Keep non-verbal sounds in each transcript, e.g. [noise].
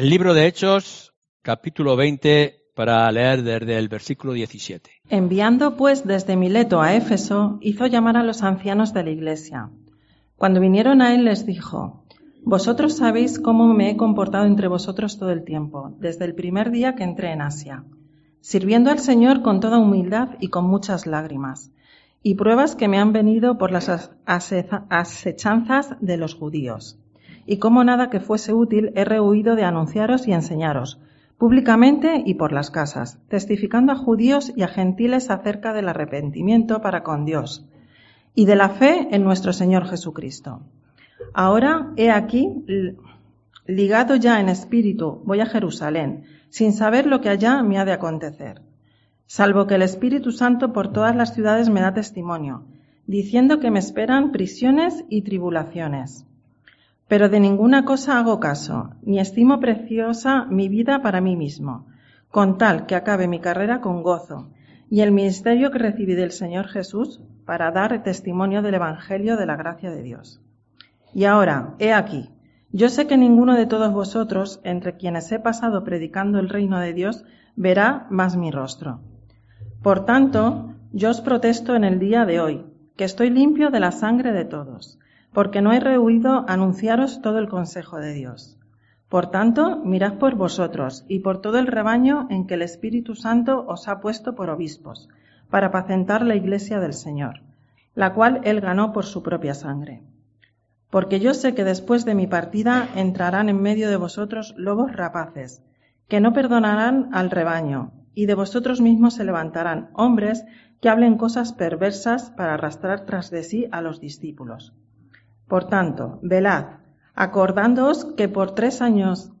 El libro de Hechos, capítulo 20, para leer desde el versículo 17. Enviando pues desde Mileto a Éfeso, hizo llamar a los ancianos de la iglesia. Cuando vinieron a él les dijo, Vosotros sabéis cómo me he comportado entre vosotros todo el tiempo, desde el primer día que entré en Asia, sirviendo al Señor con toda humildad y con muchas lágrimas, y pruebas que me han venido por las asechanzas de los judíos. Y como nada que fuese útil he rehuido de anunciaros y enseñaros, públicamente y por las casas, testificando a judíos y a gentiles acerca del arrepentimiento para con Dios y de la fe en nuestro Señor Jesucristo. Ahora he aquí, ligado ya en espíritu, voy a Jerusalén, sin saber lo que allá me ha de acontecer, salvo que el Espíritu Santo por todas las ciudades me da testimonio, diciendo que me esperan prisiones y tribulaciones. Pero de ninguna cosa hago caso, ni estimo preciosa mi vida para mí mismo, con tal que acabe mi carrera con gozo y el ministerio que recibí del Señor Jesús para dar testimonio del Evangelio de la gracia de Dios. Y ahora, he aquí, yo sé que ninguno de todos vosotros, entre quienes he pasado predicando el reino de Dios, verá más mi rostro. Por tanto, yo os protesto en el día de hoy, que estoy limpio de la sangre de todos porque no he rehuido anunciaros todo el consejo de Dios. Por tanto, mirad por vosotros y por todo el rebaño en que el Espíritu Santo os ha puesto por obispos, para apacentar la iglesia del Señor, la cual él ganó por su propia sangre. Porque yo sé que después de mi partida entrarán en medio de vosotros lobos rapaces, que no perdonarán al rebaño, y de vosotros mismos se levantarán hombres que hablen cosas perversas para arrastrar tras de sí a los discípulos. Por tanto, velad, acordándoos que por tres años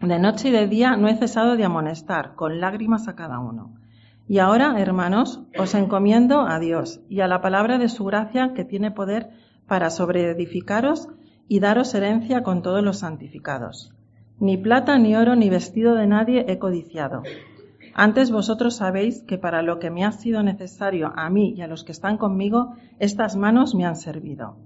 de noche y de día no he cesado de amonestar, con lágrimas a cada uno. Y ahora, hermanos, os encomiendo a Dios y a la palabra de su gracia que tiene poder para sobreedificaros y daros herencia con todos los santificados. Ni plata, ni oro, ni vestido de nadie he codiciado. Antes vosotros sabéis que para lo que me ha sido necesario a mí y a los que están conmigo, estas manos me han servido.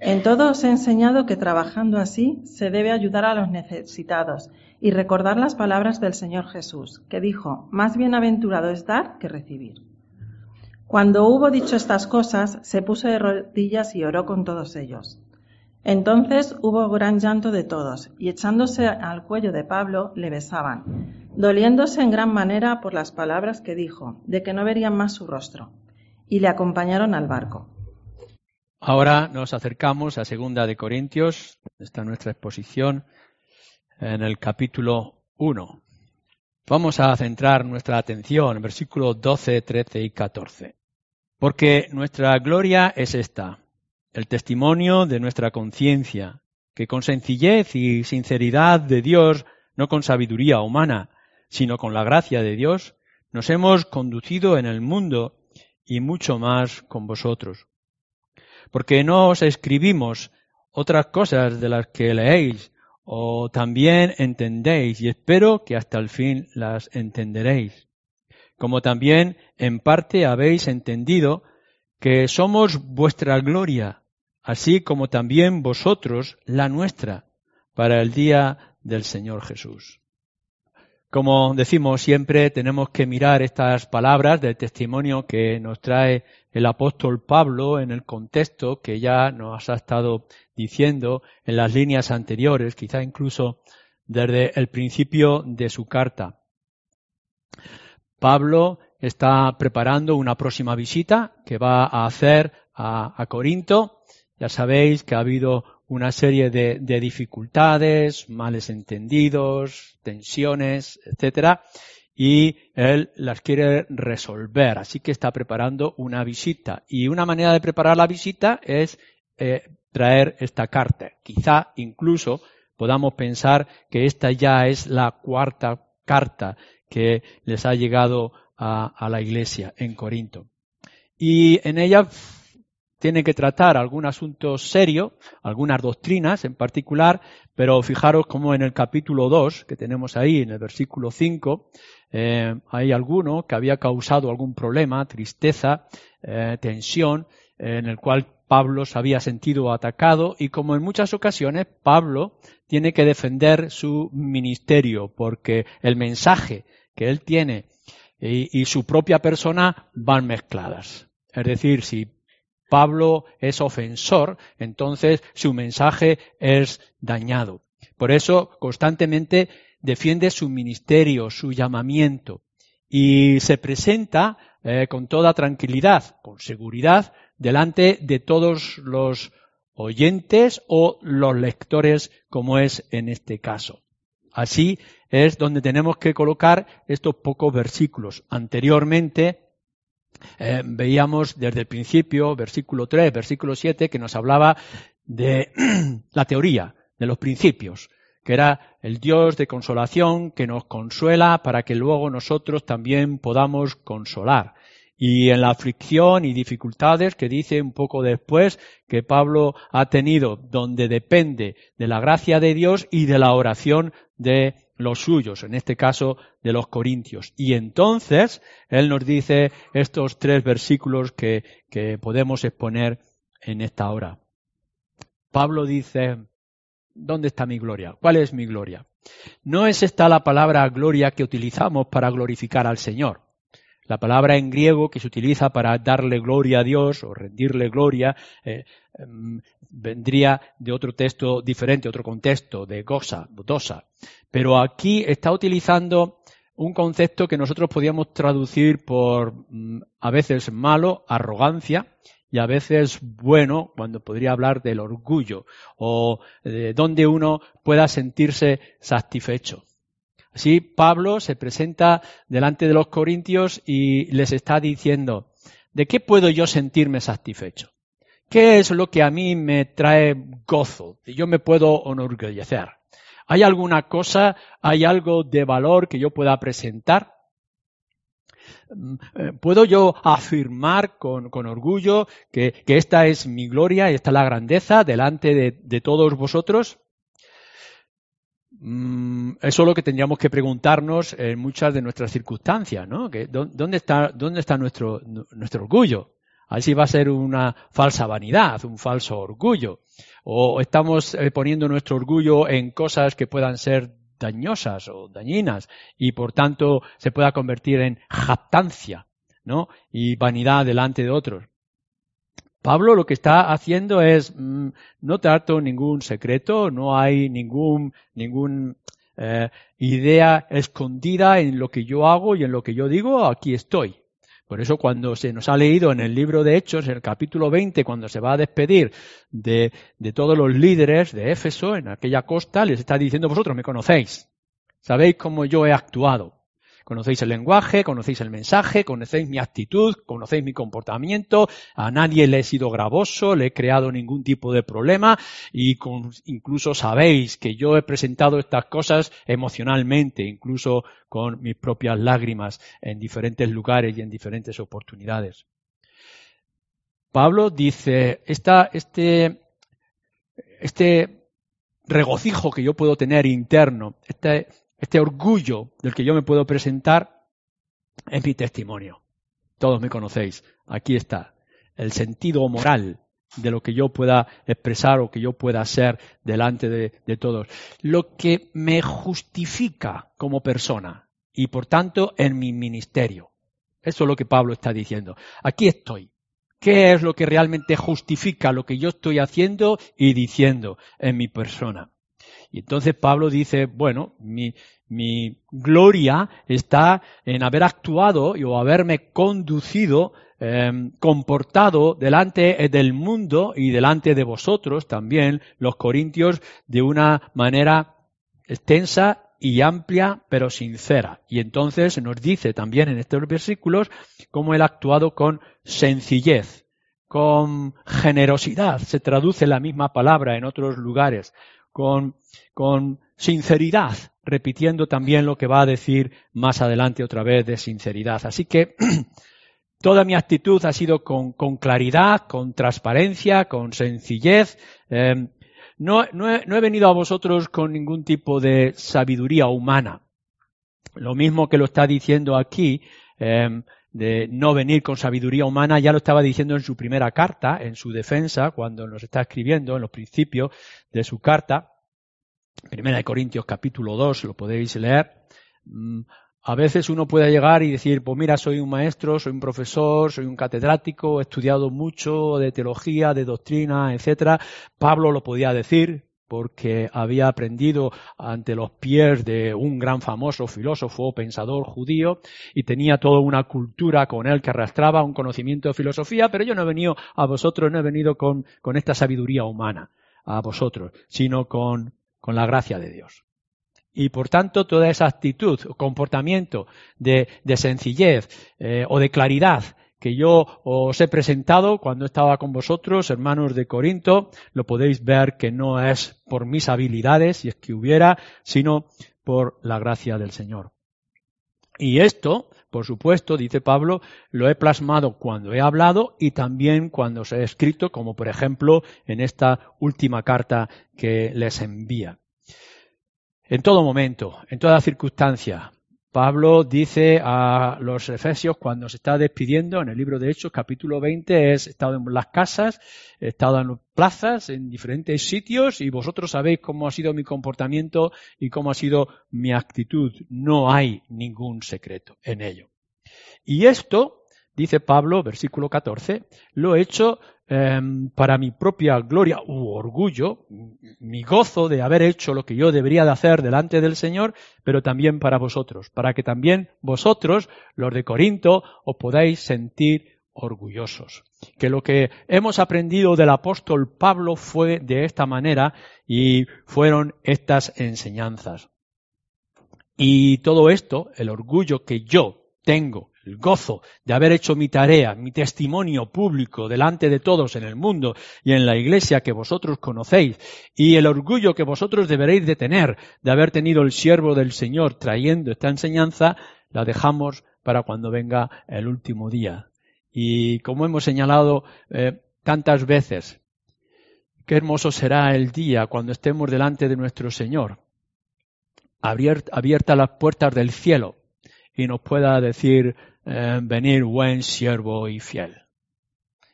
En todo os he enseñado que trabajando así se debe ayudar a los necesitados y recordar las palabras del Señor Jesús, que dijo, más bienaventurado es dar que recibir. Cuando hubo dicho estas cosas, se puso de rodillas y oró con todos ellos. Entonces hubo gran llanto de todos, y echándose al cuello de Pablo, le besaban, doliéndose en gran manera por las palabras que dijo, de que no verían más su rostro, y le acompañaron al barco. Ahora nos acercamos a Segunda de Corintios, está nuestra exposición en el capítulo 1. Vamos a centrar nuestra atención en versículos 12, 13 y 14. Porque nuestra gloria es esta, el testimonio de nuestra conciencia, que con sencillez y sinceridad de Dios, no con sabiduría humana, sino con la gracia de Dios, nos hemos conducido en el mundo y mucho más con vosotros porque no os escribimos otras cosas de las que leéis o también entendéis y espero que hasta el fin las entenderéis. Como también en parte habéis entendido que somos vuestra gloria, así como también vosotros la nuestra, para el día del Señor Jesús. Como decimos siempre, tenemos que mirar estas palabras del testimonio que nos trae el apóstol Pablo en el contexto que ya nos ha estado diciendo en las líneas anteriores, quizá incluso desde el principio de su carta. Pablo está preparando una próxima visita que va a hacer a, Corinto. Ya sabéis que ha habido una serie de, de dificultades, males entendidos, tensiones, etcétera, y él las quiere resolver. Así que está preparando una visita. Y una manera de preparar la visita es eh, traer esta carta. Quizá incluso podamos pensar que esta ya es la cuarta carta que les ha llegado a, a la iglesia en Corinto. Y en ella tiene que tratar algún asunto serio, algunas doctrinas en particular, pero fijaros como en el capítulo 2, que tenemos ahí, en el versículo 5, eh, hay alguno que había causado algún problema, tristeza, eh, tensión, en el cual Pablo se había sentido atacado y como en muchas ocasiones Pablo tiene que defender su ministerio porque el mensaje que él tiene y, su propia persona van mezcladas. Es decir, si Pablo es ofensor, entonces su mensaje es dañado. Por eso constantemente defiende su ministerio, su llamamiento y se presenta eh, con toda tranquilidad, con seguridad, delante de todos los oyentes o los lectores, como es en este caso. Así es donde tenemos que colocar estos pocos versículos. Anteriormente eh, veíamos desde el principio, versículo 3, versículo 7, que nos hablaba de [clears throat] la teoría, de los principios, que era el Dios de consolación que nos consuela para que luego nosotros también podamos consolar y en la aflicción y dificultades que dice un poco después que Pablo ha tenido, donde depende de la gracia de Dios y de la oración de los suyos, en este caso de los corintios. Y entonces él nos dice estos tres versículos que, que podemos exponer en esta hora. Pablo dice, ¿dónde está mi gloria? ¿Cuál es mi gloria? No es esta la palabra gloria que utilizamos para glorificar al Señor. La palabra en griego que se utiliza para darle gloria a Dios o rendirle gloria eh, em, vendría de otro texto diferente, otro contexto, de goza, dosa. Pero aquí está utilizando un concepto que nosotros podíamos traducir por mm, a veces malo, arrogancia, y a veces bueno, cuando podría hablar del orgullo, o de donde uno pueda sentirse satisfecho. Así Pablo se presenta delante de los corintios y les está diciendo, ¿de qué puedo yo sentirme satisfecho? ¿Qué es lo que a mí me trae gozo? Yo me puedo enorgullecer. ¿Hay alguna cosa, hay algo de valor que yo pueda presentar? Mm, eh, ¿Puedo yo afirmar con, orgullo que, esta es mi gloria y esta es la grandeza delante de todos vosotros? Mm, eso es lo que tendríamos que preguntarnos en muchas de nuestras circunstancias, ¿no? ¿Dónde está, nuestro, orgullo? Así va a ser una falsa vanidad, un falso orgullo. O estamos eh, poniendo nuestro orgullo en cosas que puedan ser dañosas o dañinas y por tanto se pueda convertir en jactancia, ¿no? Y vanidad delante de otros. Pablo lo que está haciendo es mm, no trato ningún secreto, no hay ningún ningún eh, idea escondida en lo que yo hago y en lo que yo digo, aquí estoy. Por eso cuando se nos ha leído en el libro de Hechos, en el capítulo 20, cuando se va a despedir de, de todos los líderes de Éfeso en aquella costa, les está diciendo vosotros me conocéis, sabéis cómo yo he actuado. Conocéis el lenguaje, conocéis el mensaje, conocéis mi actitud, conocéis mi comportamiento, a nadie le he sido gravoso, le he creado ningún tipo de problema y incluso sabéis que yo he presentado estas cosas emocionalmente, incluso con mis propias lágrimas en diferentes lugares y en diferentes oportunidades. Pablo dice, esta, este, este regocijo que yo puedo tener interno, este, este orgullo del que yo me puedo presentar es mi testimonio. Todos me conocéis. Aquí está. El sentido moral de lo que yo pueda expresar o que yo pueda ser delante de, de todos. Lo que me justifica como persona y por tanto en mi ministerio. Eso es lo que Pablo está diciendo. Aquí estoy. ¿Qué es lo que realmente justifica lo que yo estoy haciendo y diciendo en mi persona? Y entonces Pablo dice, bueno, mi, mi gloria está en haber actuado y o haberme conducido, em, comportado delante del mundo y delante de vosotros también, los corintios, de una manera extensa y amplia, pero sincera. Y entonces nos dice también en estos versículos cómo él ha actuado con sencillez, con generosidad, se traduce la misma palabra en otros lugares, con, con sinceridad, repitiendo también lo que va a decir más adelante otra vez de sinceridad. Así que [clears throat] toda mi actitud ha sido con, claridad, con transparencia, con sencillez. Em, no, he, venido a vosotros con ningún tipo de sabiduría humana. Lo mismo que lo está diciendo aquí, em, de no venir con sabiduría humana, ya lo estaba diciendo en su primera carta, en su defensa, cuando nos está escribiendo en los principios de su carta, Primera de Corintios capítulo 2, lo podéis leer. Mm, a veces uno puede llegar y decir, pues mira, soy un maestro, soy un profesor, soy un catedrático, he estudiado mucho de teología, de doctrina, etcétera. Pablo lo podía decir porque había aprendido ante los pies de un gran famoso filósofo, pensador judío, y tenía toda una cultura con él que arrastraba un conocimiento de filosofía, pero yo no he venido a vosotros, no he venido con, con esta sabiduría humana a vosotros, sino con, con la gracia de Dios. Y por tanto, toda esa actitud o comportamiento de, sencillez eh, o de claridad que yo os he presentado cuando estaba con vosotros, hermanos de Corinto, lo podéis ver que no es por mis habilidades, si es que hubiera, sino por la gracia del Señor. Y esto, por supuesto, dice Pablo, lo he plasmado cuando he hablado y también cuando os he escrito, como por ejemplo en esta última carta que les envía. En todo momento, en toda circunstancia, Pablo dice a los efesios cuando se está despidiendo en el libro de Hechos, capítulo 20, es, he estado en las casas, he estado en plazas, en diferentes sitios, y vosotros sabéis cómo ha sido mi comportamiento y cómo ha sido mi actitud. No hay ningún secreto en ello. Y esto, dice Pablo, versículo 14, lo he hecho Em, para mi propia gloria u orgullo, mi gozo de haber hecho lo que yo debería de hacer delante del Señor, pero también para vosotros, para que también vosotros, los de Corinto, os podáis sentir orgullosos. Que lo que hemos aprendido del apóstol Pablo fue de esta manera y fueron estas enseñanzas. Y todo esto, el orgullo que yo tengo el gozo de haber hecho mi tarea, mi testimonio público delante de todos en el mundo y en la iglesia que vosotros conocéis, y el orgullo que vosotros deberéis de tener de haber tenido el siervo del Señor trayendo esta enseñanza, la dejamos para cuando venga el último día. Y como hemos señalado eh, tantas veces, qué hermoso será el día cuando estemos delante de nuestro Señor, abiertas las puertas del cielo y nos pueda decir, eh, venir buen siervo y fiel.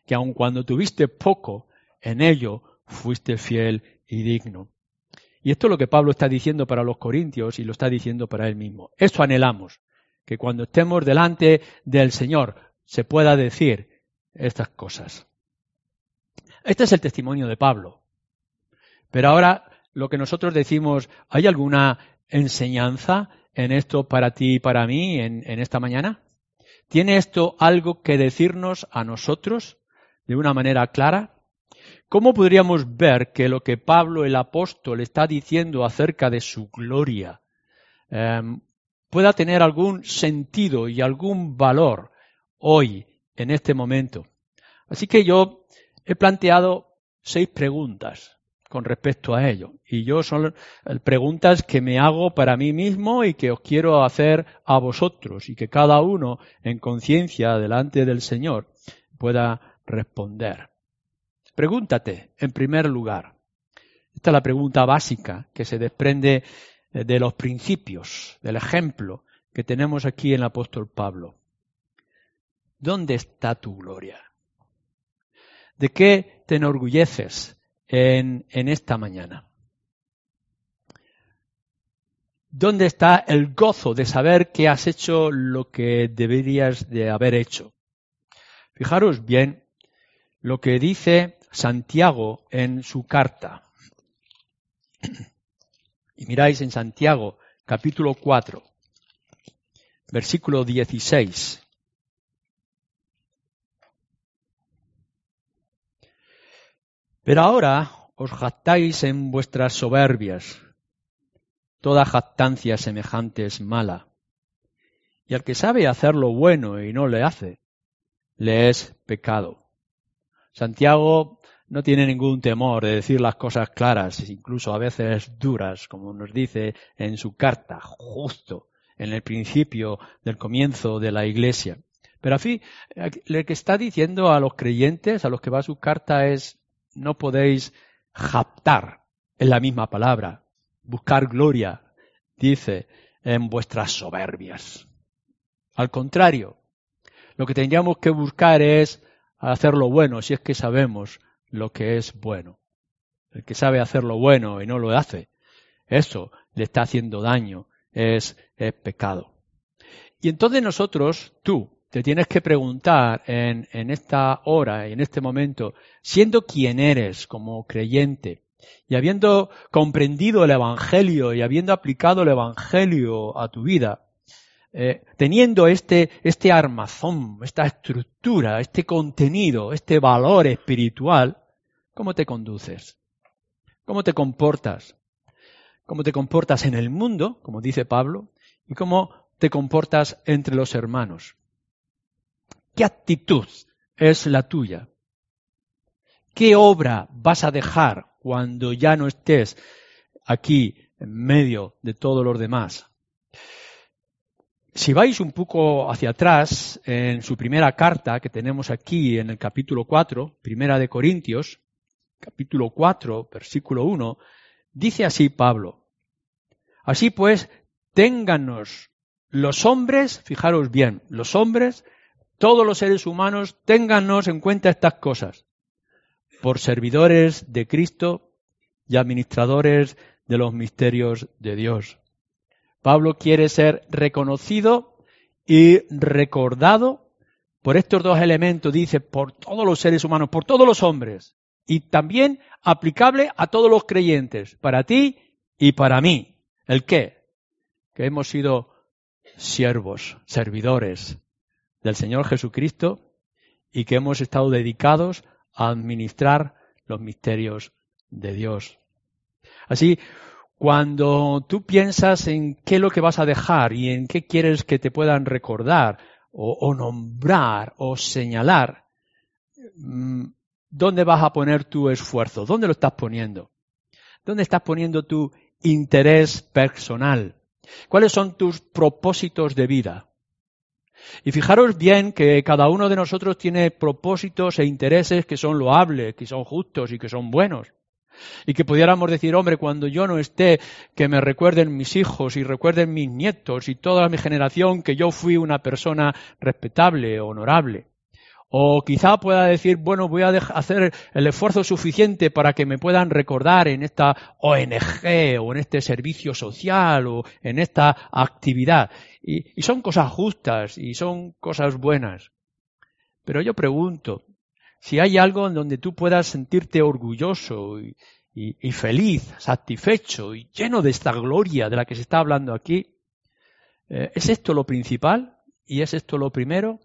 Que aun cuando tuviste poco, en ello fuiste fiel y digno. Y esto es lo que Pablo está diciendo para los corintios y lo está diciendo para él mismo. Esto anhelamos, que cuando estemos delante del Señor se pueda decir estas cosas. Este es el testimonio de Pablo. Pero ahora lo que nosotros decimos, ¿hay alguna enseñanza en esto para ti y para mí en esta mañana? ¿Tiene esto algo que decirnos a nosotros de una manera clara? ¿Cómo podríamos ver que lo que Pablo el apóstol está diciendo acerca de su gloria em, pueda tener algún sentido y algún valor hoy, en este momento? Así que yo he planteado seis preguntas con respecto a ello. Y yo son preguntas que me hago para mí mismo y que os quiero hacer a vosotros y que cada uno en conciencia delante del Señor pueda responder. Pregúntate, en primer lugar, esta es la pregunta básica que se desprende de los principios, del ejemplo que tenemos aquí en el apóstol Pablo. ¿Dónde está tu gloria? ¿De qué te enorgulleces en, esta mañana? ¿Dónde está el gozo de saber que has hecho lo que deberías de haber hecho? Fijaros bien lo que dice Santiago en su carta. Y miráis en Santiago capítulo 4, versículo 16. Pero ahora os jactáis en vuestras soberbias. Toda jactancia semejante es mala. Y al que sabe hacer lo bueno y no le hace, le es pecado. Santiago no tiene ningún temor de decir las cosas claras, incluso a veces duras, como nos dice en su carta, justo en el principio del comienzo de la iglesia. Pero a lo que está diciendo a los creyentes, a los que va su carta, es no podéis japtar en la misma palabra, buscar gloria, dice, en vuestras soberbias. Al contrario, lo que tendríamos que buscar es hacer lo bueno, si es que sabemos lo que es bueno. El que sabe hacer lo bueno y no lo hace, eso le está haciendo daño, es, es pecado. Y entonces nosotros, tú, te tienes que preguntar en, esta hora y en este momento, siendo quien eres como creyente, y habiendo comprendido el Evangelio y habiendo aplicado el Evangelio a tu vida, eh, teniendo este, este armazón, esta estructura, este contenido, este valor espiritual, ¿cómo te conduces? ¿Cómo te comportas? ¿Cómo te comportas en el mundo, como dice Pablo? ¿Y cómo te comportas entre los hermanos? ¿Qué actitud es la tuya? ¿Qué obra vas a dejar cuando ya no estés aquí en medio de todos los demás? Si vais un poco hacia atrás, en su primera carta que tenemos aquí en el capítulo 4, primera de Corintios, capítulo 4, versículo 1, dice así Pablo. Así pues, téngannos los hombres, fijaros bien, los hombres, todos los seres humanos, téngannos en cuenta estas cosas, por servidores de Cristo y administradores de los misterios de Dios. Pablo quiere ser reconocido y recordado por estos dos elementos, dice, por todos los seres humanos, por todos los hombres, y también aplicable a todos los creyentes, para ti y para mí. ¿El qué? Que hemos sido siervos, servidores del Señor Jesucristo y que hemos estado dedicados a administrar los misterios de Dios. Así, cuando tú piensas en qué es lo que vas a dejar y en qué quieres que te puedan recordar o, o nombrar o señalar, mm, ¿dónde vas a poner tu esfuerzo? ¿Dónde lo estás poniendo? ¿Dónde estás poniendo tu interés personal? ¿Cuáles son tus propósitos de vida? Y fijaros bien que cada uno de nosotros tiene propósitos e intereses que son loables, que son justos y que son buenos. Y que pudiéramos decir, hombre, cuando yo no esté, que me recuerden mis hijos y recuerden mis nietos y toda mi generación que yo fui una persona respetable, honorable. O quizá pueda decir, bueno, voy a hacer el esfuerzo suficiente para que me puedan recordar en esta ONG o en este servicio social o en esta actividad. Y, son cosas justas y son cosas buenas. Pero yo pregunto, si hay algo en donde tú puedas sentirte orgulloso y, y, feliz, satisfecho y lleno de esta gloria de la que se está hablando aquí, eh, ¿es esto lo principal? ¿Y es esto lo primero?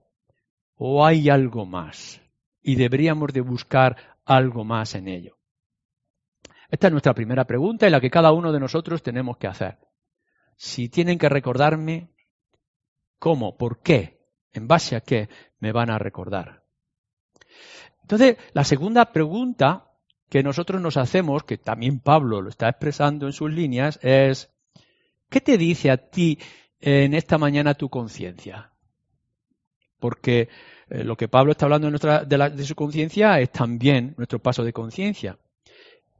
¿O hay algo más? Y deberíamos de buscar algo más en ello. Esta es nuestra primera pregunta y la que cada uno de nosotros tenemos que hacer. Si tienen que recordarme, ¿cómo? ¿Por qué? ¿En base a qué me van a recordar? Entonces, la segunda pregunta que nosotros nos hacemos, que también Pablo lo está expresando en sus líneas, es, ¿qué te dice a ti en esta mañana tu conciencia? Porque eh, lo que Pablo está hablando de, de su conciencia es también nuestro paso de conciencia.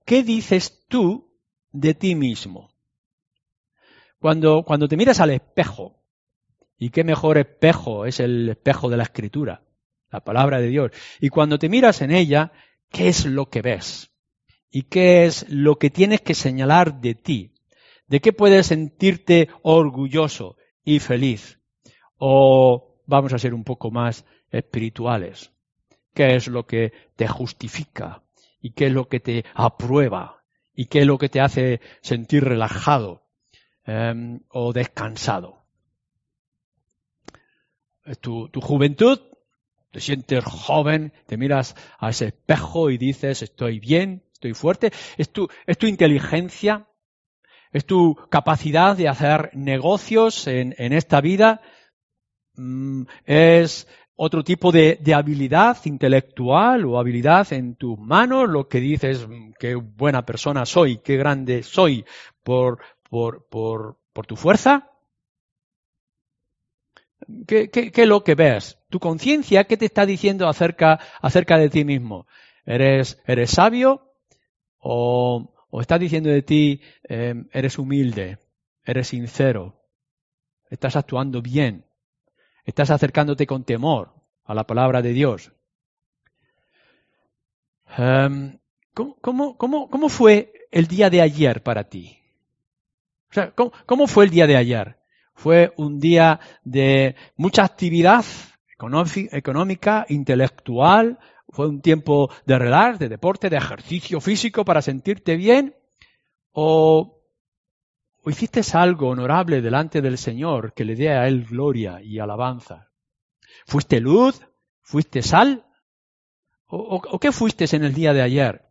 ¿Qué dices tú de ti mismo? Cuando, cuando te miras al espejo, y qué mejor espejo es el espejo de la escritura, la palabra de Dios, y cuando te miras en ella, ¿qué es lo que ves? ¿Y qué es lo que tienes que señalar de ti? ¿De qué puedes sentirte orgulloso y feliz? O vamos a ser un poco más espirituales. ¿Qué es lo que te justifica? ¿Y qué es lo que te aprueba? ¿Y qué es lo que te hace sentir relajado em, o descansado? Tu, tu juventud, te sientes joven, te miras a ese espejo y dices, estoy bien, estoy fuerte. Es tu, es tu inteligencia, es tu capacidad de hacer negocios en, en esta vida, mm, es otro tipo de, habilidad intelectual o habilidad en tus manos, lo que dices, mm, qué buena persona soy, qué grande soy por, por, por, por tu fuerza. ¿Qué, qué, ¿Qué, es lo que ves? ¿Tu conciencia qué te está diciendo acerca, acerca de ti mismo? ¿Eres, eres sabio o, o estás diciendo de ti, eh, eres humilde, eres sincero, estás actuando bien? Estás acercándote con temor. a la palabra de Dios. Em, ¿cómo, cómo, fue el día de ayer para ti? O sea, ¿cómo, fue el día de ayer? Fue un día de mucha actividad económica, intelectual, fue un tiempo de relax, de deporte, de ejercicio físico para sentirte bien, o, o hiciste algo honorable delante del Señor que le dé a Él gloria y alabanza. ¿Fuiste luz? ¿Fuiste sal? ¿O, qué fuiste en el día de ayer?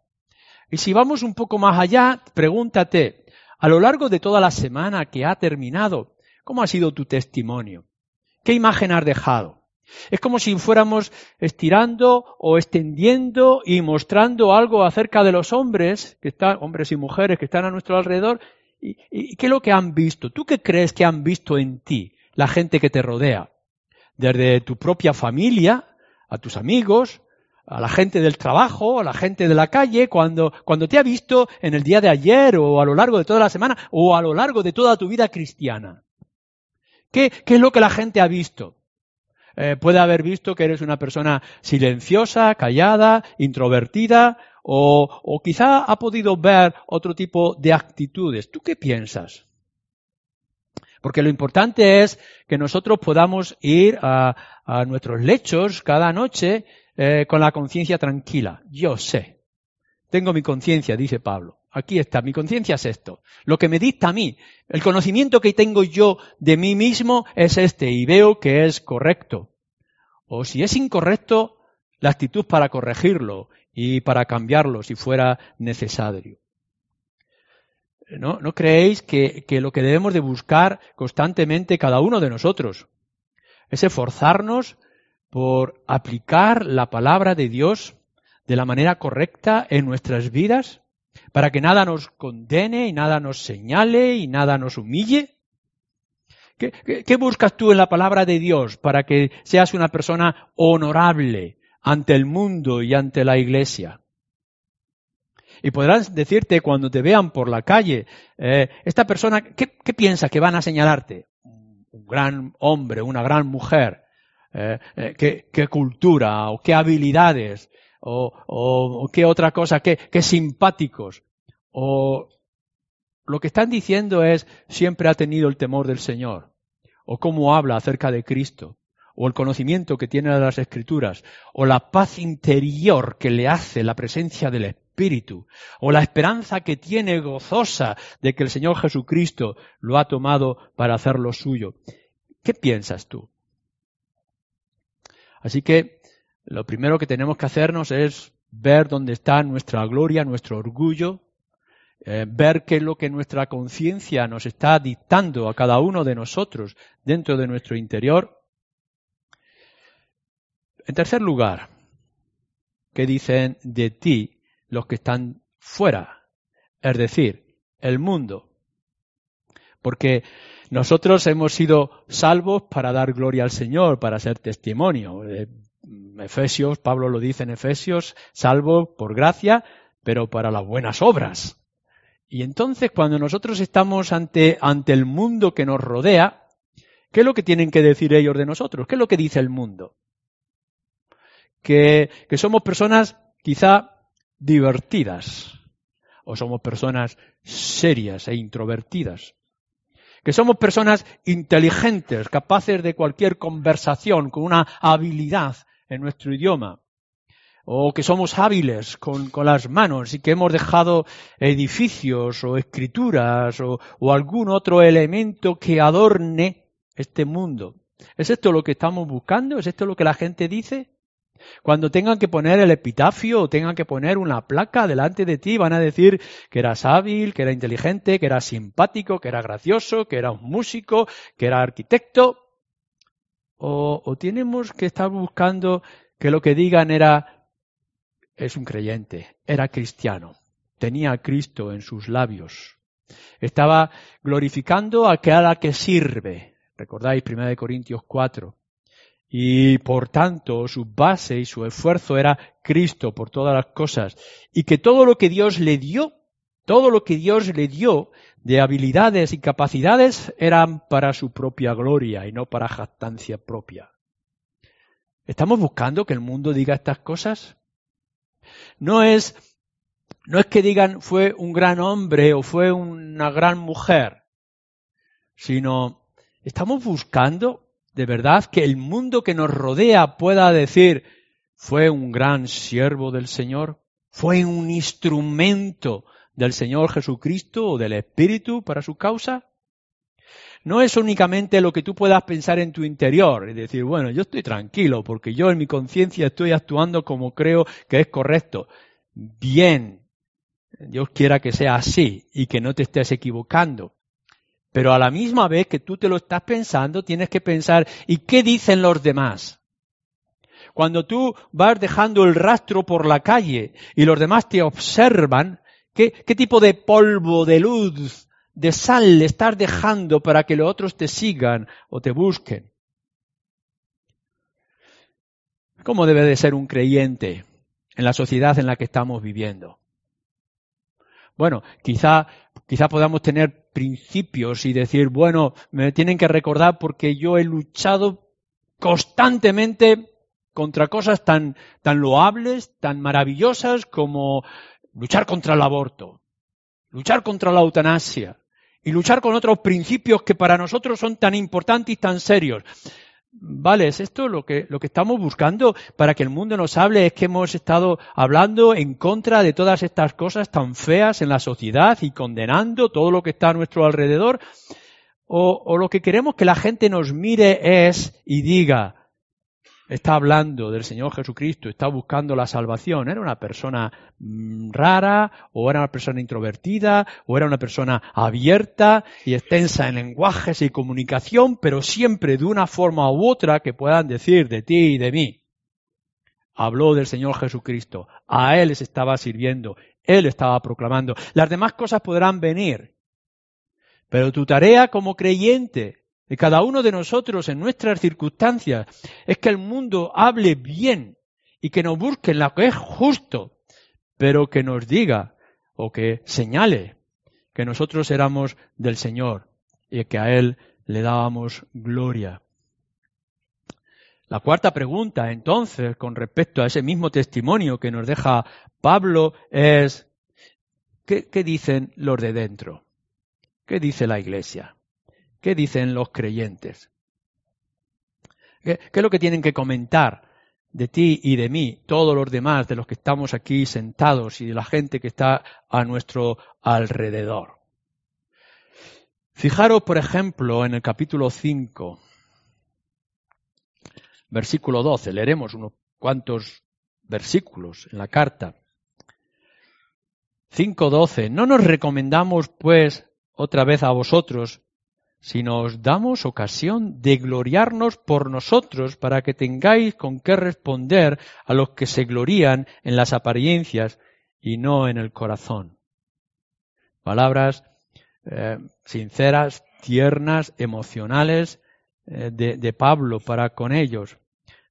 Y si vamos un poco más allá, pregúntate, a lo largo de toda la semana que ha terminado, ¿cómo ha sido tu testimonio? ¿Qué imagen has dejado? Es como si fuéramos estirando o extendiendo y mostrando algo acerca de los hombres, que están, hombres y mujeres que están a nuestro alrededor, y, y qué es lo que han visto. ¿Tú qué crees que han visto en ti, la gente que te rodea? desde tu propia familia, a tus amigos, a la gente del trabajo, a la gente de la calle, cuando, cuando te ha visto en el día de ayer o a lo largo de toda la semana o a lo largo de toda tu vida cristiana. ¿Qué, es lo que la gente ha visto? Eh, puede haber visto que eres una persona silenciosa, callada, introvertida, o, o quizá ha podido ver otro tipo de actitudes. ¿Tú qué piensas? Porque lo importante es que nosotros podamos ir a, nuestros lechos cada noche eh, con la conciencia tranquila. Yo sé. Tengo mi conciencia, dice Pablo. Aquí está, mi conciencia es esto. Lo que me dicta a mí, el conocimiento que tengo yo de mí mismo es este y veo que es correcto. O si es incorrecto, la actitud para corregirlo y para cambiarlo si fuera necesario. ¿no, ¿No creéis que, que lo que debemos de buscar constantemente cada uno de nosotros es esforzarnos por aplicar la palabra de Dios de la manera correcta en nuestras vidas, para que nada nos condene y nada nos señale y nada nos humille? ¿Qué, qué, buscas tú en la palabra de Dios para que seas una persona honorable ante el mundo y ante la iglesia? Y podrán decirte cuando te vean por la calle, eh, esta persona, ¿qué, piensa que van a señalarte? Un gran hombre, una gran mujer, eh, eh, ¿qué, cultura o qué habilidades o, qué otra cosa, qué, qué simpáticos. O lo que están diciendo es siempre ha tenido el temor del Señor o cómo habla acerca de Cristo o el conocimiento que tiene de las escrituras, o la paz interior que le hace la presencia del Espíritu, o la esperanza que tiene gozosa de que el Señor Jesucristo lo ha tomado para hacer lo suyo. ¿Qué piensas tú? Así que lo primero que tenemos que hacernos es ver dónde está nuestra gloria, nuestro orgullo, eh, ver qué es lo que nuestra conciencia nos está dictando a cada uno de nosotros dentro de nuestro interior. En tercer lugar, ¿qué dicen de ti los que están fuera, es decir, el mundo. Porque nosotros hemos sido salvos para dar gloria al Señor, para ser testimonio. Eh, Efesios, Pablo lo dice en Efesios, salvo por gracia, pero para las buenas obras. Y entonces cuando nosotros estamos ante, ante el mundo que nos rodea, ¿qué es lo que tienen que decir ellos de nosotros? ¿Qué es lo que dice el mundo? Que, que somos personas quizá divertidas o somos personas serias e introvertidas. Que somos personas inteligentes, capaces de cualquier conversación, con una habilidad en nuestro idioma. O que somos hábiles con, las manos y que hemos dejado edificios o escrituras o, o algún otro elemento que adorne este mundo. ¿Es esto lo que estamos buscando? ¿Es esto lo que la gente dice? Cuando tengan que poner el epitafio o tengan que poner una placa delante de ti, van a decir que eras hábil, que era inteligente, que eras simpático, que era gracioso, que era un músico, que era arquitecto. O, o tenemos que estar buscando que lo que digan era es un creyente, era cristiano, tenía a Cristo en sus labios. Estaba glorificando a aquel que sirve. Recordáis 1 Corintios 4 y por tanto su base y su esfuerzo era Cristo por todas las cosas y que todo lo que Dios le dio, todo lo que Dios le dio de habilidades y capacidades eran para su propia gloria y no para jactancia propia. ¿Estamos buscando que el mundo diga estas cosas? No es, no es que digan fue un gran hombre o fue una gran mujer, sino estamos buscando de verdad que el mundo que nos rodea pueda decir fue un gran siervo del Señor, fue un instrumento del Señor Jesucristo o del Espíritu para su causa no es únicamente lo que tú puedas pensar en tu interior y decir, bueno, yo estoy tranquilo porque yo en mi conciencia estoy actuando como creo que es correcto. Bien, Dios quiera que sea así y que no te estés equivocando. Pero a la misma vez que tú te lo estás pensando, tienes que pensar, ¿y qué dicen los demás? Cuando tú vas dejando el rastro por la calle y los demás te observan, ¿qué, tipo de polvo de luz de sal le estás dejando para que los otros te sigan o te busquen? ¿Cómo debe de ser un creyente en la sociedad en la que estamos viviendo? Bueno, quizá, quizá podamos tener principios y decir, bueno, me tienen que recordar porque yo he luchado constantemente contra cosas tan, tan loables, tan maravillosas como luchar contra el aborto, luchar contra la eutanasia, y luchar con otros principios que para nosotros son tan importantes y tan serios. Vale, es esto lo que, lo que estamos buscando para que el mundo nos hable, es que hemos estado hablando en contra de todas estas cosas tan feas en la sociedad y condenando todo lo que está a nuestro alrededor. O, o lo que queremos que la gente nos mire es y diga, está hablando del Señor Jesucristo, está buscando la salvación. Era una persona mm, rara, o era una persona introvertida, o era una persona abierta y extensa en lenguajes y comunicación, pero siempre de una forma u otra que puedan decir de ti y de mí. Habló del Señor Jesucristo, a Él les estaba sirviendo, Él estaba proclamando. Las demás cosas podrán venir, pero tu tarea como creyente de cada uno de nosotros en nuestras circunstancias es que el mundo hable bien y que nos busque lo que es justo, pero que nos diga o que señale que nosotros éramos del Señor y que a Él le dábamos gloria. La cuarta pregunta, entonces, con respecto a ese mismo testimonio que nos deja Pablo, es, ¿qué, qué dicen los de dentro? ¿Qué dice la Iglesia? ¿Qué dicen los creyentes? ¿Qué, es lo que tienen que comentar de ti y de mí, todos los demás, de los que estamos aquí sentados y de la gente que está a nuestro alrededor? Fijaros, por ejemplo, en el capítulo 5, versículo 12. Leeremos unos cuantos versículos en la carta. 5.12. No nos recomendamos, pues, otra vez a vosotros, si nos damos ocasión de gloriarnos por nosotros para que tengáis con qué responder a los que se glorían en las apariencias y no en el corazón. Palabras eh, sinceras, tiernas, emocionales eh, de, Pablo para con ellos.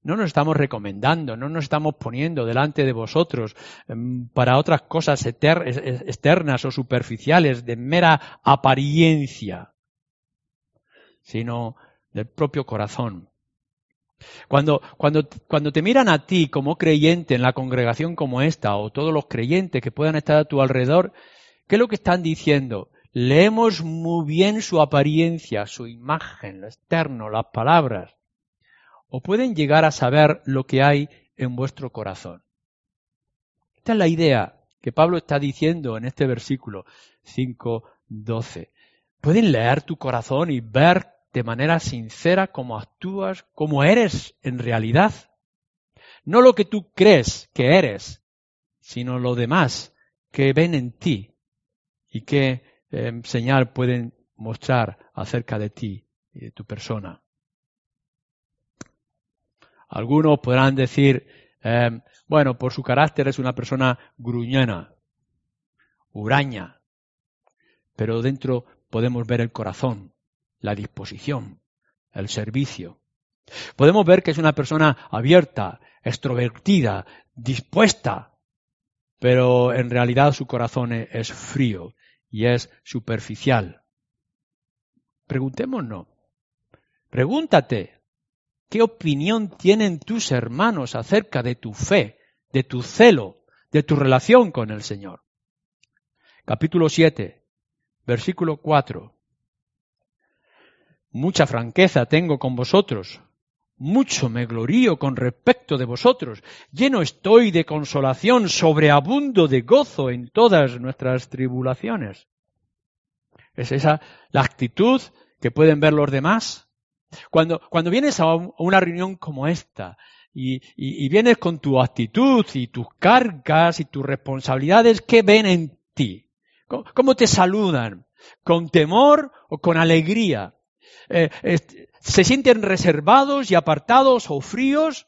No nos estamos recomendando, no nos estamos poniendo delante de vosotros em, para otras cosas externas o superficiales de mera apariencia sino del propio corazón. Cuando, cuando, cuando te miran a ti como creyente en la congregación como esta, o todos los creyentes que puedan estar a tu alrededor, ¿qué es lo que están diciendo? Leemos muy bien su apariencia, su imagen, lo externo, las palabras. O pueden llegar a saber lo que hay en vuestro corazón. Esta es la idea que Pablo está diciendo en este versículo 5.12. Pueden leer tu corazón y ver de manera sincera cómo actúas, cómo eres en realidad. No lo que tú crees que eres, sino lo demás que ven en ti y qué eh, señal pueden mostrar acerca de ti y de tu persona. Algunos podrán decir, eh, bueno, por su carácter es una persona gruñona, huraña, pero dentro podemos ver el corazón, la disposición, el servicio. Podemos ver que es una persona abierta, extrovertida, dispuesta, pero en realidad su corazón e-, es frío y es superficial. Preguntémonos, pregúntate, ¿Qué opinión tienen tus hermanos acerca de tu fe, de tu celo, de tu relación con el Señor? Capítulo 7, versículo 4. Mucha franqueza tengo con vosotros, mucho me glorío con respecto de vosotros, lleno estoy de consolación, sobreabundo de gozo en todas nuestras tribulaciones. ¿Es esa la actitud que pueden ver los demás? Cuando, cuando vienes a una reunión como esta y, vienes con tu actitud y tus cargas y tus responsabilidades, ¿qué ven en ti? ¿Cómo, te saludan? ¿Con temor o con alegría? Eh, ¿Se sienten reservados y apartados o fríos?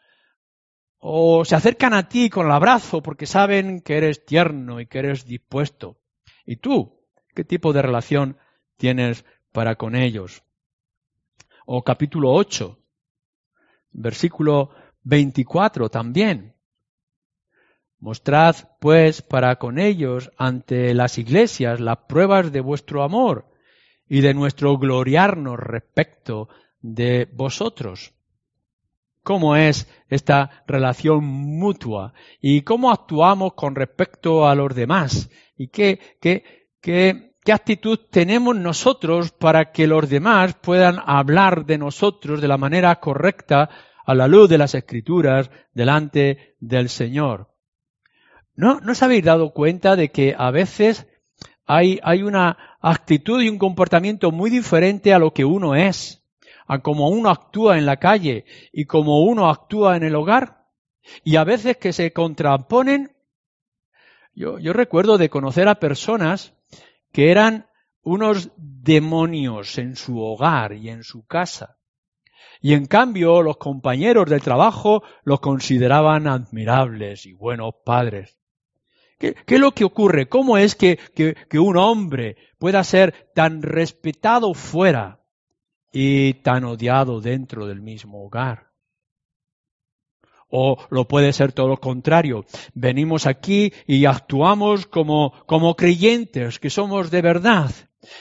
¿O se acercan a ti con el abrazo porque saben que eres tierno y que eres dispuesto? ¿Y tú? ¿Qué tipo de relación tienes para con ellos? O capítulo 8, versículo 24 también. Mostrad, pues, para con ellos ante las iglesias las pruebas de vuestro amor y de nuestro gloriarnos respecto de vosotros. ¿Cómo es esta relación mutua? ¿Y cómo actuamos con respecto a los demás? ¿Y qué, qué, qué, qué actitud tenemos nosotros para que los demás puedan hablar de nosotros de la manera correcta a la luz de las escrituras delante del Señor? ¿No, ¿No os habéis dado cuenta de que a veces hay, hay una actitud y un comportamiento muy diferente a lo que uno es, a cómo uno actúa en la calle y cómo uno actúa en el hogar, y a veces que se contraponen. Yo, yo recuerdo de conocer a personas que eran unos demonios en su hogar y en su casa. Y en cambio los compañeros del trabajo los consideraban admirables y buenos padres. ¿Qué, es lo que ocurre? ¿Cómo es que, que, un hombre pueda ser tan respetado fuera y tan odiado dentro del mismo hogar? O lo puede ser todo lo contrario. Venimos aquí y actuamos como, como creyentes, que somos de verdad.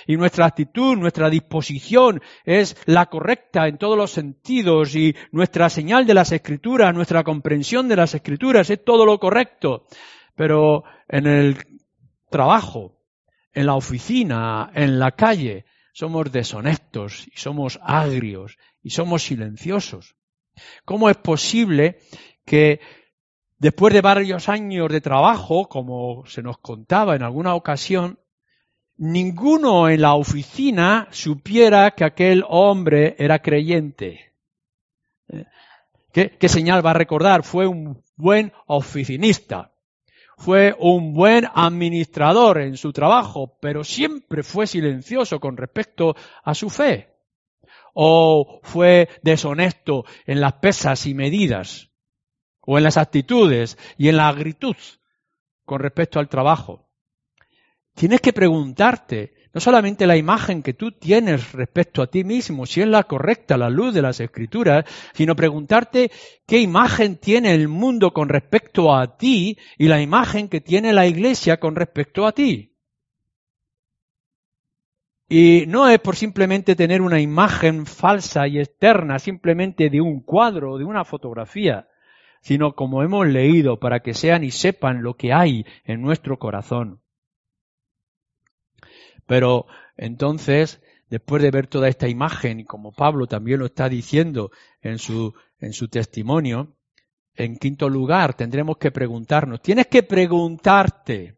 Y nuestra actitud, nuestra disposición es la correcta en todos los sentidos y nuestra señal de las escrituras, nuestra comprensión de las escrituras es todo lo correcto. Pero en el trabajo, en la oficina, en la calle, somos deshonestos y somos agrios y somos silenciosos. ¿Cómo es posible que después de varios años de trabajo, como se nos contaba en alguna ocasión, ninguno en la oficina supiera que aquel hombre era creyente? ¿Eh? ¿Qué, qué señal va a recordar? Fue un buen oficinista fue un buen administrador en su trabajo, pero siempre fue silencioso con respecto a su fe. O fue deshonesto en las pesas y medidas, o en las actitudes y en la agritud con respecto al trabajo. Tienes que preguntarte, no solamente la imagen que tú tienes respecto a ti mismo, si es la correcta la luz de las escrituras, sino preguntarte qué imagen tiene el mundo con respecto a ti y la imagen que tiene la iglesia con respecto a ti. Y no es por simplemente tener una imagen falsa y externa, simplemente de un cuadro o de una fotografía, sino como hemos leído, para que sean y sepan lo que hay en nuestro corazón. Pero entonces, después de ver toda esta imagen, como Pablo también lo está diciendo en su, en su testimonio, en quinto lugar tendremos que preguntarnos, tienes que preguntarte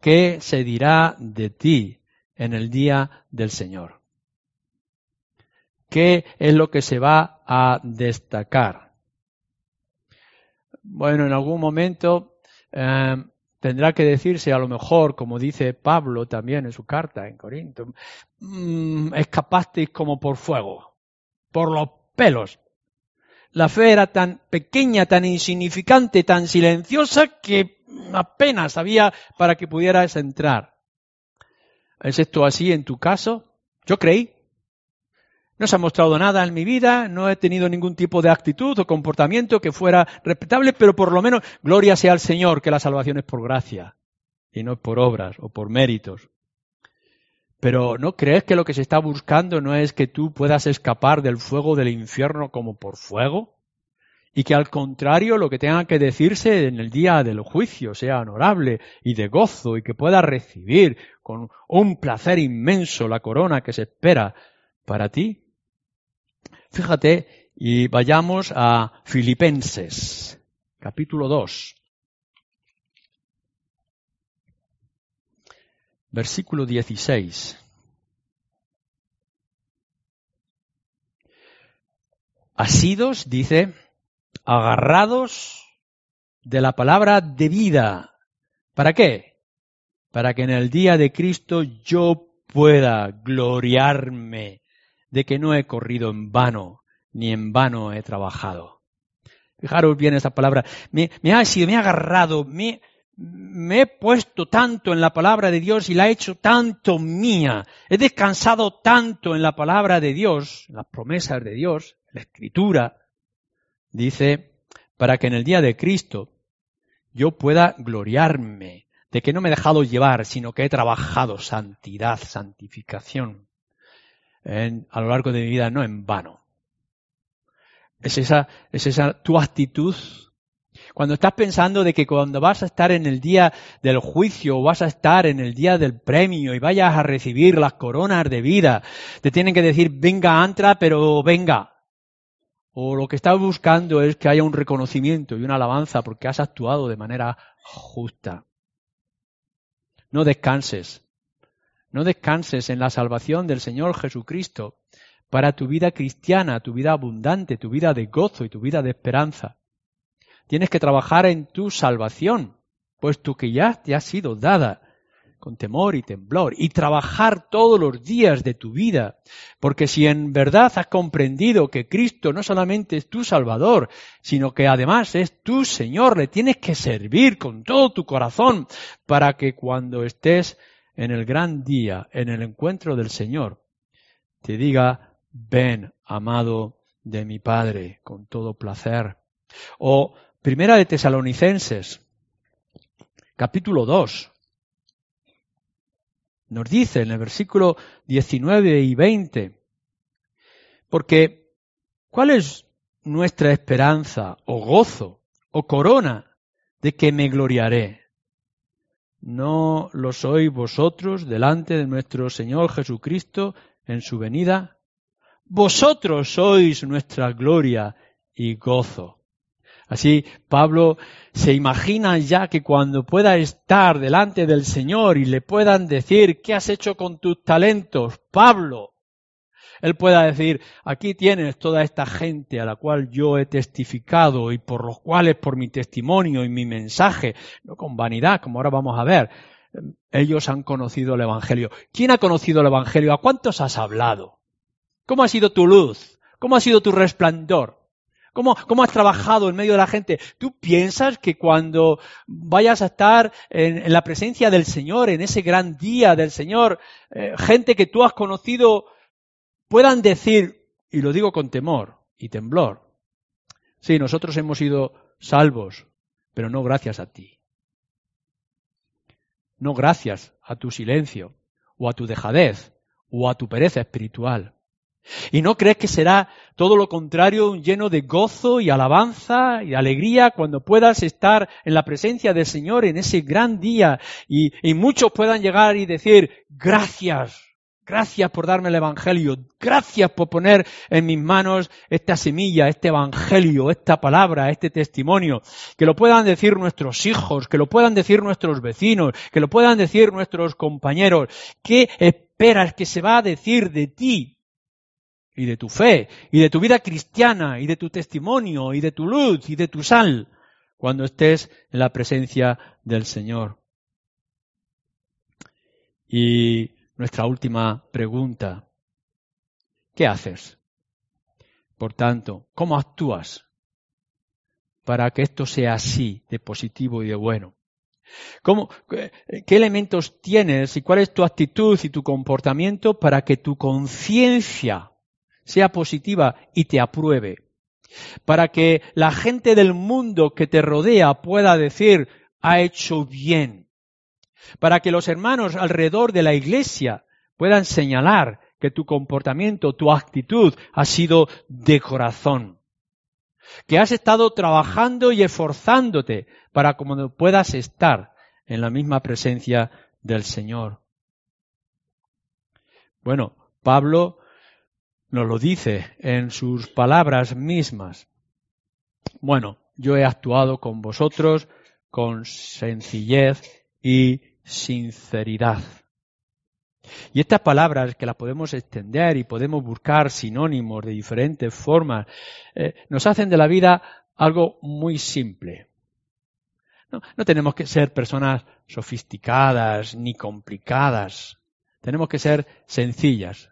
qué se dirá de ti en el día del Señor. ¿Qué es lo que se va a destacar? Bueno, en algún momento eh, tendrá que decirse a lo mejor, como dice Pablo también en su carta en Corinto, mmm, escapasteis como por fuego, por los pelos. La fe era tan pequeña, tan insignificante, tan silenciosa que apenas había para que pudieras entrar. ¿Es esto así en tu caso? Yo creí, no se ha mostrado nada en mi vida, no he tenido ningún tipo de actitud o comportamiento que fuera respetable, pero por lo menos gloria sea al Señor que la salvación es por gracia y no por obras o por méritos. Pero ¿no crees que lo que se está buscando no es que tú puedas escapar del fuego del infierno como por fuego? Y que al contrario lo que tenga que decirse en el día del juicio sea honorable y de gozo y que puedas recibir con un placer inmenso la corona que se espera para ti. Fíjate y vayamos a Filipenses, capítulo 2. Versículo 16. Asidos, dice, agarrados de la palabra de vida. ¿Para qué? Para que en el día de Cristo yo pueda gloriarme de que no he corrido en vano, ni en vano he trabajado. Fijaros bien esa palabra. Me, ha sido, me ha agarrado, me, me he puesto tanto en la palabra de Dios y la he hecho tanto mía. He descansado tanto en la palabra de Dios, en las promesas de Dios, en la escritura. Dice, para que en el día de Cristo yo pueda gloriarme de que no me he dejado llevar, sino que he trabajado santidad, santificación a lo largo de mi vida, no en vano. Es esa, es esa tu actitud. Cuando estás pensando de que cuando vas a estar en el día del juicio o vas a estar en el día del premio y vayas a recibir las coronas de vida, te tienen que decir, venga, entra, pero venga. O lo que estás buscando es que haya un reconocimiento y una alabanza porque has actuado de manera justa. No descanses. No descanses en la salvación del Señor Jesucristo para tu vida cristiana, tu vida abundante, tu vida de gozo y tu vida de esperanza. Tienes que trabajar en tu salvación, puesto que ya te ha sido dada con temor y temblor, y trabajar todos los días de tu vida, porque si en verdad has comprendido que Cristo no solamente es tu Salvador, sino que además es tu Señor, le tienes que servir con todo tu corazón para que cuando estés en el gran día, en el encuentro del Señor, te diga, ven, amado de mi Padre, con todo placer. O Primera de Tesalonicenses, capítulo 2. Nos dice en el versículo 19 y 20, porque ¿cuál es nuestra esperanza o gozo o corona de que me gloriaré? ¿No lo sois vosotros delante de nuestro Señor Jesucristo en su venida? Vosotros sois nuestra gloria y gozo. Así Pablo se imagina ya que cuando pueda estar delante del Señor y le puedan decir, ¿qué has hecho con tus talentos, Pablo? Él pueda decir, aquí tienes toda esta gente a la cual yo he testificado y por los cuales, por mi testimonio y mi mensaje, no con vanidad, como ahora vamos a ver, ellos han conocido el Evangelio. ¿Quién ha conocido el Evangelio? ¿A cuántos has hablado? ¿Cómo ha sido tu luz? ¿Cómo ha sido tu resplandor? ¿Cómo, ¿Cómo, has trabajado en medio de la gente? ¿Tú piensas que cuando vayas a estar en, la presencia del Señor, en ese gran día del Señor, eh, gente que tú has conocido puedan decir, y lo digo con temor y temblor, sí, nosotros hemos sido salvos, pero no gracias a ti. No gracias a tu silencio, o a tu dejadez, o a tu pereza espiritual. ¿Y no crees que será todo lo contrario, lleno de gozo y alabanza y alegría cuando puedas estar en la presencia del Señor en ese gran día y, y muchos puedan llegar y decir, gracias, gracias por darme el Evangelio, gracias por poner en mis manos esta semilla, este Evangelio, esta palabra, este testimonio, que lo puedan decir nuestros hijos, que lo puedan decir nuestros vecinos, que lo puedan decir nuestros compañeros. ¿Qué esperas que se va a decir de ti y de tu fe, y de tu vida cristiana, y de tu testimonio, y de tu luz, y de tu sal, cuando estés en la presencia del Señor. Y nuestra última pregunta, ¿qué haces? Por tanto, ¿cómo actúas para que esto sea así, de positivo y de bueno? ¿Cómo, ¿Qué elementos tienes y cuál es tu actitud y tu comportamiento para que tu conciencia sea positiva y te apruebe. Para que la gente del mundo que te rodea pueda decir, ha hecho bien. Para que los hermanos alrededor de la iglesia puedan señalar que tu comportamiento, tu actitud ha sido de corazón. Que has estado trabajando y esforzándote para como puedas estar en la misma presencia del Señor. Bueno, Pablo nos lo dice en sus palabras mismas. Bueno, yo he actuado con vosotros con sencillez y sinceridad. Y estas palabras que las podemos extender y podemos buscar sinónimos de diferentes formas, eh, nos hacen de la vida algo muy simple. No, no tenemos que ser personas sofisticadas ni complicadas. Tenemos que ser sencillas,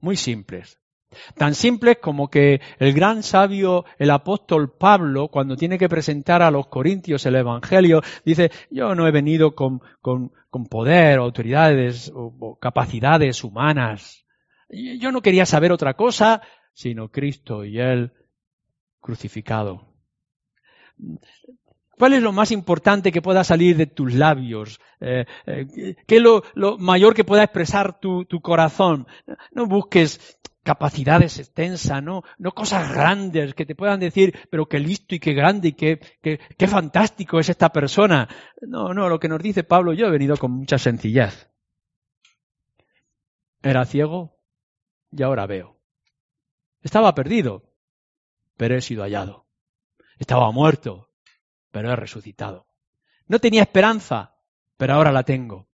muy simples. Tan simples como que el gran sabio, el apóstol Pablo, cuando tiene que presentar a los corintios el Evangelio, dice, yo no he venido con, poder, autoridades o, capacidades humanas. Yo no quería saber otra cosa, sino Cristo y Él crucificado. ¿Cuál es lo más importante que pueda salir de tus labios? Eh, eh, ¿Qué es lo, lo, mayor que pueda expresar tu, tu, corazón? No busques capacidades extensas, no, no cosas grandes que te puedan decir, pero qué listo y qué grande y qué, qué, qué fantástico es esta persona. No, no, lo que nos dice Pablo, yo he venido con mucha sencillez. Era ciego y ahora veo. Estaba perdido, pero he sido hallado. Estaba muerto, pero he resucitado. No tenía esperanza, pero ahora la tengo.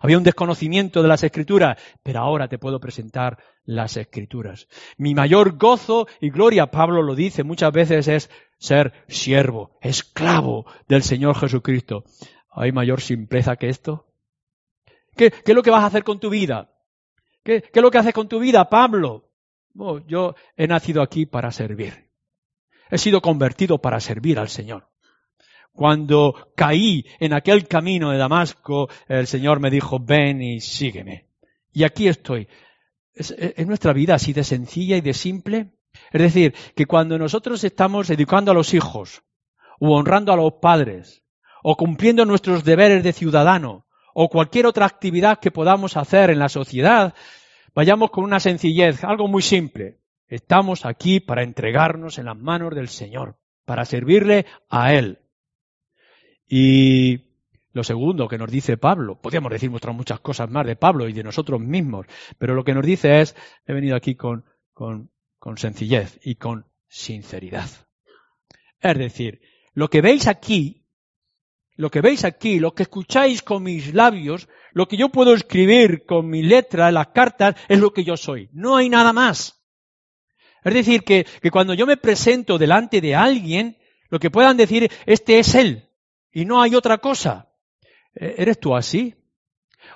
Había un desconocimiento de las escrituras, pero ahora te puedo presentar las escrituras. Mi mayor gozo y gloria, Pablo lo dice muchas veces, es ser siervo, esclavo del Señor Jesucristo. ¿Hay mayor simpleza que esto? ¿Qué, qué es lo que vas a hacer con tu vida? ¿Qué, qué es lo que haces con tu vida, Pablo? Oh, yo he nacido aquí para servir. He sido convertido para servir al Señor. Cuando caí en aquel camino de Damasco, el Señor me dijo, ven y sígueme. Y aquí estoy. ¿Es, es nuestra vida así de sencilla y de simple? Es decir, que cuando nosotros estamos educando a los hijos, o honrando a los padres, o cumpliendo nuestros deberes de ciudadano, o cualquier otra actividad que podamos hacer en la sociedad, vayamos con una sencillez, algo muy simple. Estamos aquí para entregarnos en las manos del Señor, para servirle a Él. Y lo segundo que nos dice Pablo, podríamos decir otras muchas cosas más de Pablo y de nosotros mismos, pero lo que nos dice es, he venido aquí con, con, con sencillez y con sinceridad. Es decir, lo que veis aquí, lo que veis aquí, lo que escucháis con mis labios, lo que yo puedo escribir con mi letra las cartas, es lo que yo soy. No hay nada más. Es decir, que, que cuando yo me presento delante de alguien, lo que puedan decir, este es él, y no hay otra cosa. ¿Eres tú así?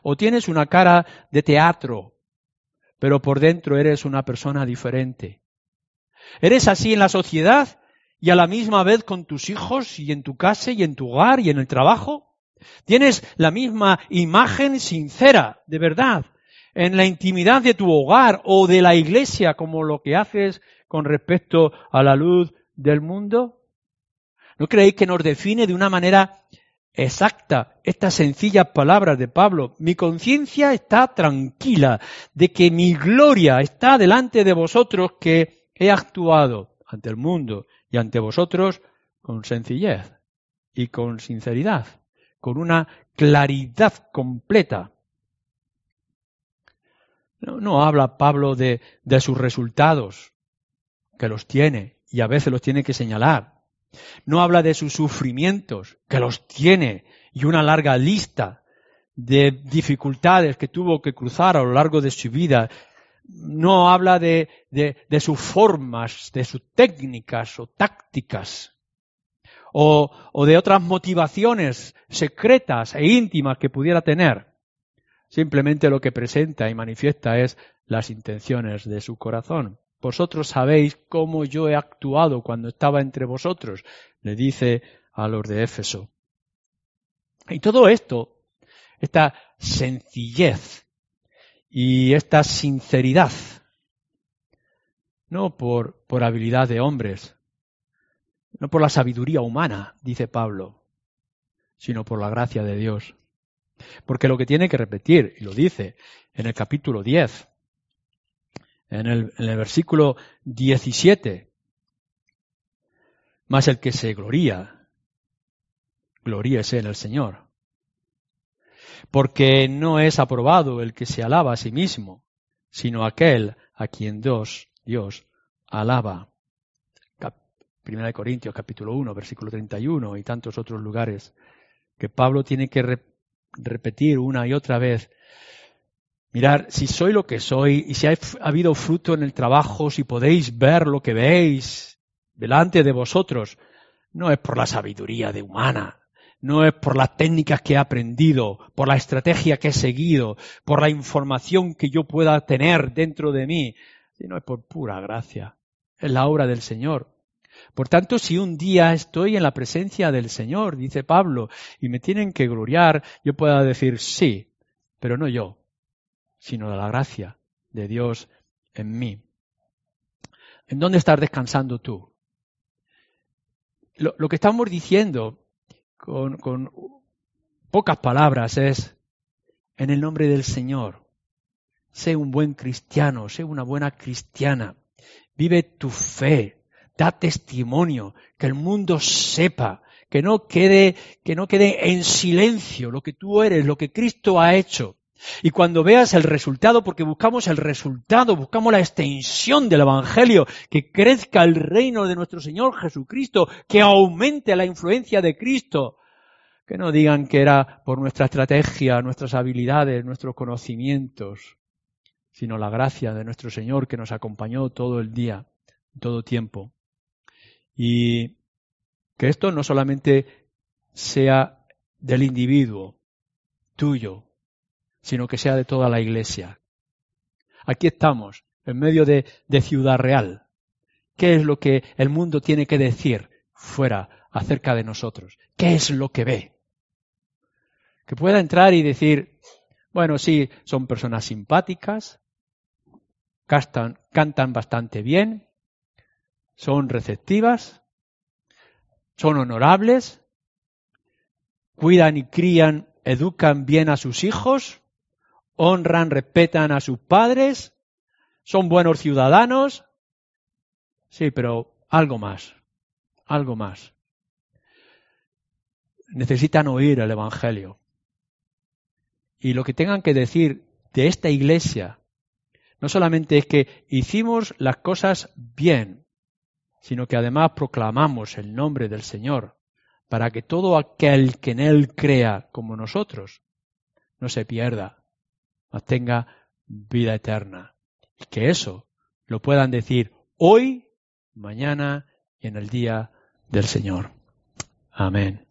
¿O tienes una cara de teatro, pero por dentro eres una persona diferente? ¿Eres así en la sociedad y a la misma vez con tus hijos y en tu casa y en tu hogar y en el trabajo? ¿Tienes la misma imagen sincera, de verdad, en la intimidad de tu hogar o de la iglesia como lo que haces con respecto a la luz del mundo? ¿No creéis que nos define de una manera exacta estas sencillas palabras de Pablo? Mi conciencia está tranquila de que mi gloria está delante de vosotros que he actuado ante el mundo y ante vosotros con sencillez y con sinceridad, con una claridad completa. No, habla Pablo de sus resultados, que los tiene y a veces los tiene que señalar no habla de sus sufrimientos, que los tiene, y una larga lista de dificultades que tuvo que cruzar a lo largo de su vida. No habla de, sus formas, de sus técnicas o tácticas, o de otras motivaciones secretas e íntimas que pudiera tener. Simplemente lo que presenta y manifiesta es las intenciones de su corazón. Vosotros sabéis cómo yo he actuado cuando estaba entre vosotros, le dice a los de Éfeso. Y todo esto, esta sencillez y esta sinceridad, no por, por habilidad de hombres, no por la sabiduría humana, dice Pablo, sino por la gracia de Dios. Porque lo que tiene que repetir, y lo dice en el capítulo 10, en el, versículo 17, más el que se gloría, gloríese en el Señor. Porque no es aprobado el que se alaba a sí mismo, sino aquel a quien Dios, Dios alaba. Primera de Corintios capítulo 1, versículo 31 y tantos otros lugares que Pablo tiene que repetir una y otra vez. Mirar, si soy lo que soy y si ha habido fruto en el trabajo, si podéis ver lo que veis delante de vosotros, no es por la sabiduría de humana, no es por las técnicas que he aprendido, por la estrategia que he seguido, por la información que yo pueda tener dentro de mí, sino es por pura gracia. Es la obra del Señor. Por tanto, si un día estoy en la presencia del Señor, dice Pablo, y me tienen que gloriar, yo pueda decir sí, pero no yo, sino de la gracia de Dios en mí. ¿En dónde estás descansando tú? Lo, que estamos diciendo con, con pocas palabras es, en el nombre del Señor, sé un buen cristiano, sé una buena cristiana, vive tu fe, da testimonio, que el mundo sepa, que no quede, que no quede en silencio lo que tú eres, lo que Cristo ha hecho. Y cuando veas el resultado, porque buscamos el resultado, buscamos la extensión del Evangelio, que crezca el reino de nuestro Señor Jesucristo, que aumente la influencia de Cristo, que no digan que era por nuestra estrategia, nuestras habilidades, nuestros conocimientos, sino la gracia de nuestro Señor que nos acompañó todo el día, todo tiempo. Y que esto no solamente sea del individuo, tuyo, sino que sea de toda la iglesia. Aquí estamos, en medio de, de Ciudad Real. ¿Qué es lo que el mundo tiene que decir fuera acerca de nosotros? ¿Qué es lo que ve? Que pueda entrar y decir, bueno, sí, son personas simpáticas, cantan, cantan bastante bien, son receptivas, son honorables, cuidan y crían, educan bien a sus hijos, honran, respetan a sus padres, son buenos ciudadanos. Sí, pero algo más, algo más. Necesitan oír el Evangelio. Y lo que tengan que decir de esta iglesia no solamente es que hicimos las cosas bien, sino que además proclamamos el nombre del Señor, para que todo aquel que en Él crea como nosotros no se pierda, mas tenga vida eterna. Y que eso lo puedan decir hoy, mañana y en el día del Señor. Amén.